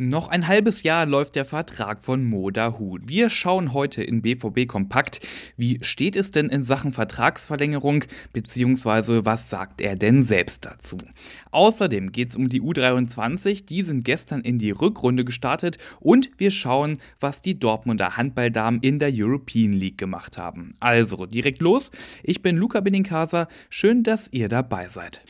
Noch ein halbes Jahr läuft der Vertrag von Moda Hut. Wir schauen heute in BVB Kompakt, wie steht es denn in Sachen Vertragsverlängerung, beziehungsweise was sagt er denn selbst dazu. Außerdem geht es um die U23, die sind gestern in die Rückrunde gestartet und wir schauen, was die Dortmunder Handballdamen in der European League gemacht haben. Also direkt los, ich bin Luca Benincasa, schön, dass ihr dabei seid.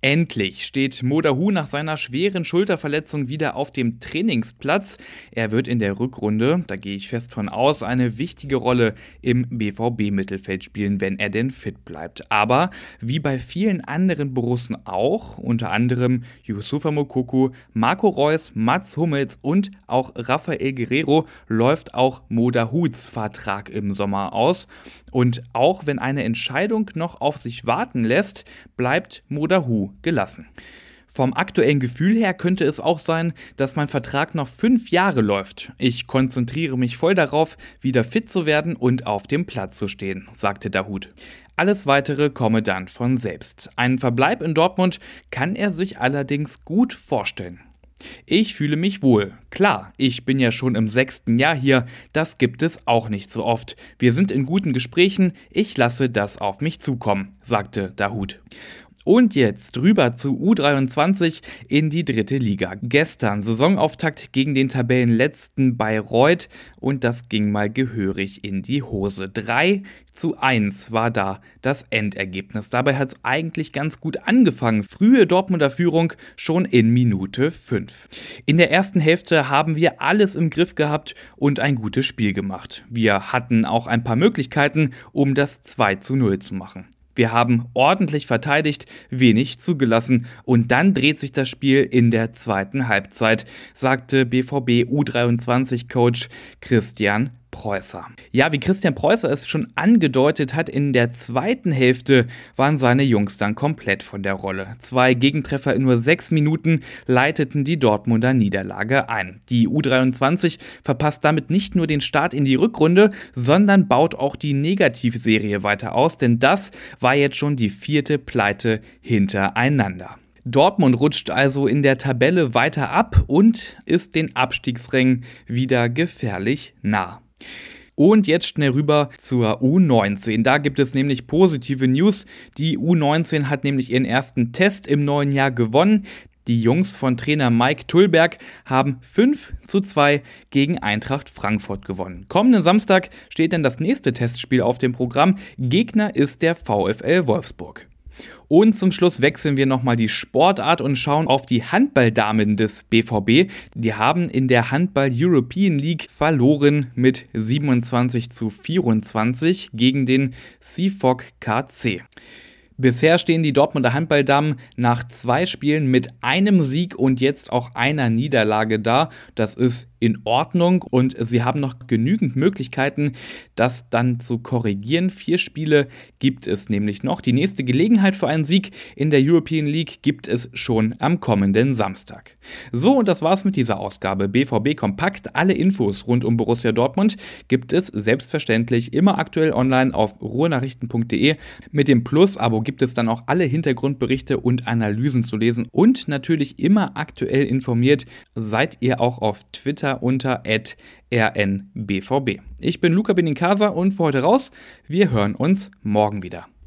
Endlich steht Modahu nach seiner schweren Schulterverletzung wieder auf dem Trainingsplatz. Er wird in der Rückrunde, da gehe ich fest von aus, eine wichtige Rolle im BVB-Mittelfeld spielen, wenn er denn fit bleibt. Aber wie bei vielen anderen Borussen auch, unter anderem Yusufa Mokoku, Marco Reus, Mats Hummels und auch Rafael Guerrero, läuft auch Modahuts Vertrag im Sommer aus. Und auch wenn eine Entscheidung noch auf sich warten lässt, bleibt Modahu gelassen. Vom aktuellen Gefühl her könnte es auch sein, dass mein Vertrag noch fünf Jahre läuft. Ich konzentriere mich voll darauf, wieder fit zu werden und auf dem Platz zu stehen, sagte Dahut. Alles weitere komme dann von selbst. Einen Verbleib in Dortmund kann er sich allerdings gut vorstellen. Ich fühle mich wohl. Klar, ich bin ja schon im sechsten Jahr hier, das gibt es auch nicht so oft. Wir sind in guten Gesprächen, ich lasse das auf mich zukommen, sagte Dahut. Und jetzt rüber zu U23 in die dritte Liga. Gestern Saisonauftakt gegen den Tabellenletzten Bayreuth und das ging mal gehörig in die Hose. 3 zu 1 war da das Endergebnis. Dabei hat es eigentlich ganz gut angefangen. Frühe Dortmunder Führung schon in Minute 5. In der ersten Hälfte haben wir alles im Griff gehabt und ein gutes Spiel gemacht. Wir hatten auch ein paar Möglichkeiten, um das 2 zu 0 zu machen. Wir haben ordentlich verteidigt, wenig zugelassen. Und dann dreht sich das Spiel in der zweiten Halbzeit, sagte BVB U23-Coach Christian Preußer. Ja, wie Christian Preußer es schon angedeutet hat, in der zweiten Hälfte waren seine Jungs dann komplett von der Rolle. Zwei Gegentreffer in nur sechs Minuten leiteten die Dortmunder Niederlage ein. Die U23 verpasst damit nicht nur den Start in die Rückrunde, sondern baut auch die Negativserie weiter aus, denn das war jetzt schon die vierte Pleite hintereinander. Dortmund rutscht also in der Tabelle weiter ab und ist den Abstiegsrängen wieder gefährlich nah. Und jetzt schnell rüber zur U19. Da gibt es nämlich positive News. Die U19 hat nämlich ihren ersten Test im neuen Jahr gewonnen. Die Jungs von Trainer Mike Tullberg haben 5 zu 2 gegen Eintracht Frankfurt gewonnen. Kommenden Samstag steht dann das nächste Testspiel auf dem Programm. Gegner ist der VfL Wolfsburg. Und zum Schluss wechseln wir nochmal die Sportart und schauen auf die Handballdamen des BVB. Die haben in der Handball European League verloren mit 27 zu 24 gegen den CFOC KC. Bisher stehen die Dortmunder Handballdamen nach zwei Spielen mit einem Sieg und jetzt auch einer Niederlage da. Das ist in Ordnung und sie haben noch genügend Möglichkeiten, das dann zu korrigieren. Vier Spiele gibt es nämlich noch. Die nächste Gelegenheit für einen Sieg in der European League gibt es schon am kommenden Samstag. So, und das war's mit dieser Ausgabe. BVB Kompakt. Alle Infos rund um Borussia Dortmund gibt es selbstverständlich immer aktuell online auf ruhenachrichten.de. Mit dem Plus-Abo gibt es dann auch alle Hintergrundberichte und Analysen zu lesen und natürlich immer aktuell informiert seid ihr auch auf Twitter unter rnbvb. Ich bin Luca Benincasa und für heute raus. Wir hören uns morgen wieder.